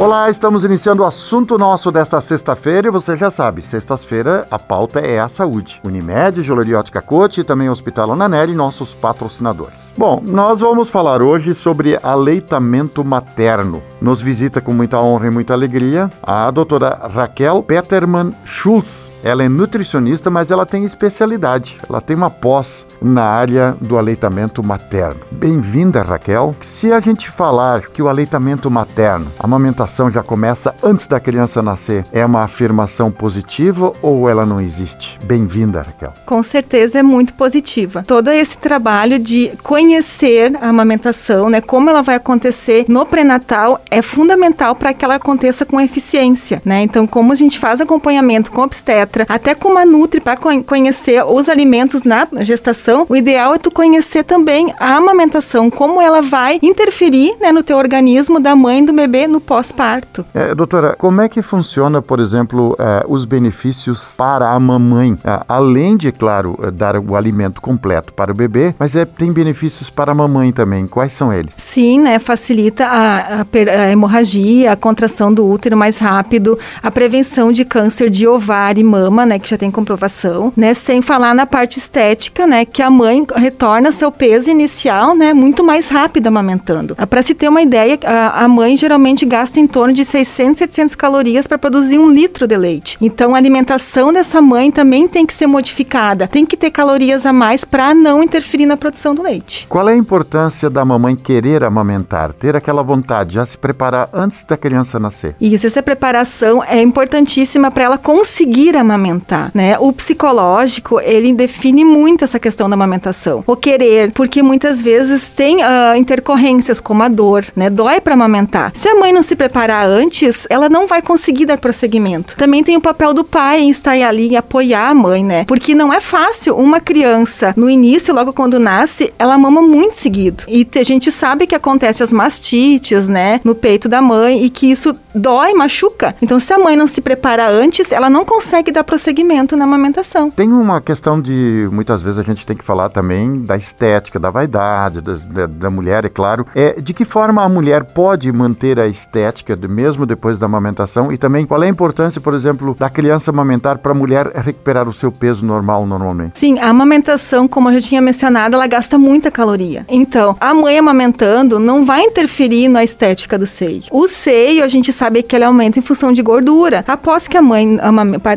Olá, estamos iniciando o assunto nosso desta sexta-feira e você já sabe, sexta-feira a pauta é a saúde. Unimed, Joalheria Ótica Cote e também Hospital Ananelli, nossos patrocinadores. Bom, nós vamos falar hoje sobre aleitamento materno. Nos visita com muita honra e muita alegria a doutora Raquel Peterman Schultz. Ela é nutricionista, mas ela tem especialidade. Ela tem uma pós na área do aleitamento materno. Bem-vinda, Raquel. Se a gente falar que o aleitamento materno, a amamentação já começa antes da criança nascer, é uma afirmação positiva ou ela não existe? Bem-vinda, Raquel. Com certeza é muito positiva. Todo esse trabalho de conhecer a amamentação, né, como ela vai acontecer no pré-natal, é fundamental para que ela aconteça com eficiência, né? Então, como a gente faz acompanhamento com obstetra, até com uma nutri para conhecer os alimentos na gestação, o ideal é tu conhecer também a amamentação, como ela vai interferir né, no teu organismo da mãe e do bebê no pós-parto. É, doutora, como é que funciona, por exemplo, é, os benefícios para a mamãe? É, além de, claro, é, dar o alimento completo para o bebê, mas é, tem benefícios para a mamãe também. Quais são eles? Sim, né? Facilita a, a, a hemorragia, a contração do útero mais rápido, a prevenção de câncer de ovário e mama, né? Que já tem comprovação, né? Sem falar na parte estética, né? Que a mãe retorna seu peso inicial, né? Muito mais rápido amamentando. Ah, para se ter uma ideia, a, a mãe geralmente gasta em torno de 600, 700 calorias para produzir um litro de leite. Então, a alimentação dessa mãe também tem que ser modificada. Tem que ter calorias a mais para não interferir na produção do leite. Qual é a importância da mamãe querer amamentar, ter aquela vontade, já se preparar antes da criança nascer? Isso, essa preparação é importantíssima para ela conseguir amamentar, né? O psicológico, ele define muito essa questão da amamentação. O querer, porque muitas vezes tem uh, intercorrências como a dor, né? Dói para amamentar. Se a mãe não se preparar antes, ela não vai conseguir dar prosseguimento. Também tem o papel do pai em estar ali e apoiar a mãe, né? Porque não é fácil uma criança, no início, logo quando nasce, ela mama muito seguido. E a gente sabe que acontece as mastites, né? No peito da mãe e que isso dói, machuca. Então, se a mãe não se prepara antes, ela não consegue dar prosseguimento na amamentação. Tem uma questão de, muitas vezes a gente tem que falar também da estética, da vaidade da, da, da mulher, é claro. É, de que forma a mulher pode manter a estética, de, mesmo depois da amamentação? E também qual é a importância, por exemplo, da criança amamentar para a mulher recuperar o seu peso normal normalmente? Sim, a amamentação, como eu já tinha mencionado, ela gasta muita caloria. Então, a mãe amamentando não vai interferir na estética do seio. O seio, a gente sabe que ele aumenta em função de gordura. Após que a mãe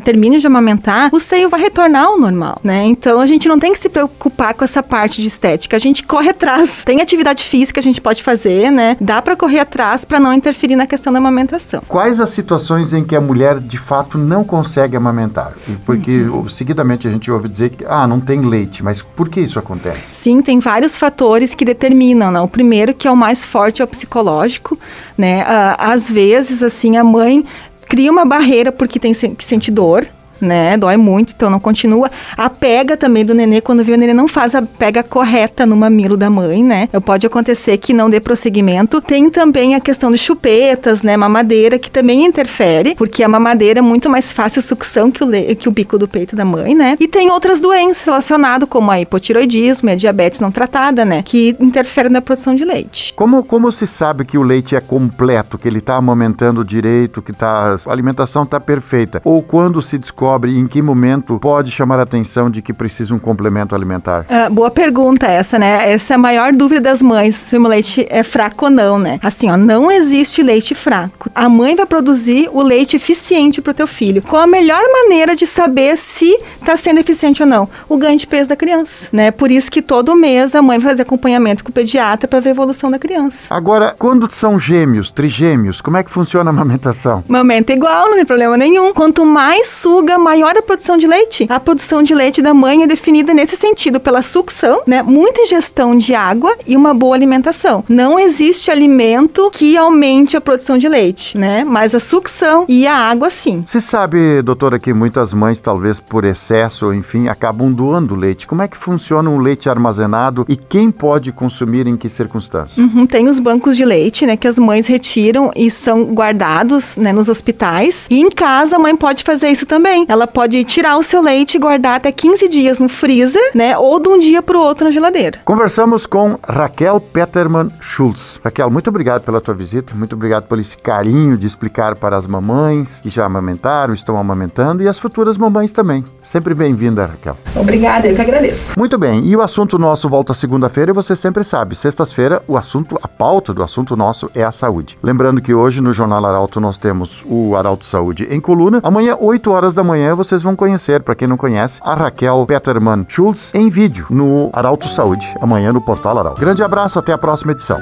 termine de amamentar, o seio vai retornar ao normal, né? Então a gente não tem que se preocupar com essa parte de estética. A gente corre atrás. Tem atividade física que a gente pode fazer, né? Dá para correr atrás para não interferir na questão da amamentação. Quais as situações em que a mulher de fato não consegue amamentar? Porque uhum. seguidamente a gente ouve dizer que ah, não tem leite, mas por que isso acontece? Sim, tem vários fatores que determinam, né? O primeiro que é o mais forte é o psicológico, né? Uh, às vezes assim a mãe cria uma barreira porque tem que sente dor, né? Dói muito, então não continua. A pega também do nenê, quando vê o nenê, não faz a pega correta no mamilo da mãe, né? Pode acontecer que não dê prosseguimento. Tem também a questão de chupetas, né? Mamadeira, que também interfere, porque a mamadeira é muito mais fácil sucção que o, que o bico do peito da mãe, né? E tem outras doenças relacionadas, como a hipotiroidismo e a diabetes não tratada, né? Que interferem na produção de leite. Como, como se sabe que o leite é completo, que ele está amamentando direito, que tá, a alimentação está perfeita? Ou quando se descobre descobre em que momento pode chamar a atenção de que precisa um complemento alimentar? Ah, boa pergunta essa, né? Essa é a maior dúvida das mães, se o leite é fraco ou não, né? Assim, ó, não existe leite fraco. A mãe vai produzir o leite eficiente para o teu filho. Qual a melhor maneira de saber se está sendo eficiente ou não? O ganho de peso da criança, né? Por isso que todo mês a mãe vai fazer acompanhamento com o pediatra para ver a evolução da criança. Agora, quando são gêmeos, trigêmeos, como é que funciona a amamentação? Mamenta igual, não tem problema nenhum. Quanto mais suga, maior a produção de leite. A produção de leite da mãe é definida nesse sentido pela sucção, né? Muita ingestão de água e uma boa alimentação. Não existe alimento que aumente a produção de leite, né? Mas a sucção e a água sim. Você sabe, doutora, que muitas mães, talvez por excesso, enfim, acabam doando leite. Como é que funciona um leite armazenado e quem pode consumir em que circunstâncias? Uhum, tem os bancos de leite, né, que as mães retiram e são guardados, né, nos hospitais. E em casa a mãe pode fazer isso também ela pode tirar o seu leite e guardar até 15 dias no freezer, né? Ou de um dia para o outro na geladeira. Conversamos com Raquel Peterman Schultz. Raquel, muito obrigado pela tua visita, muito obrigado por esse carinho de explicar para as mamães que já amamentaram, estão amamentando e as futuras mamães também. Sempre bem-vinda, Raquel. Obrigada, eu que agradeço. Muito bem, e o assunto nosso volta segunda-feira e você sempre sabe, sextas-feira o assunto, a pauta do assunto nosso é a saúde. Lembrando que hoje no Jornal Arauto nós temos o Arauto Saúde em coluna. Amanhã, 8 horas da manhã, vocês vão conhecer, para quem não conhece, a Raquel Peterman Schultz em vídeo no Arauto Saúde, amanhã no Portal Arauto. Grande abraço, até a próxima edição.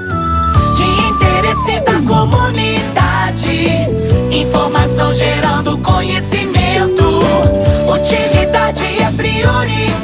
De interesse da comunidade, informação gerando conhecimento. Utilidade é prioridade.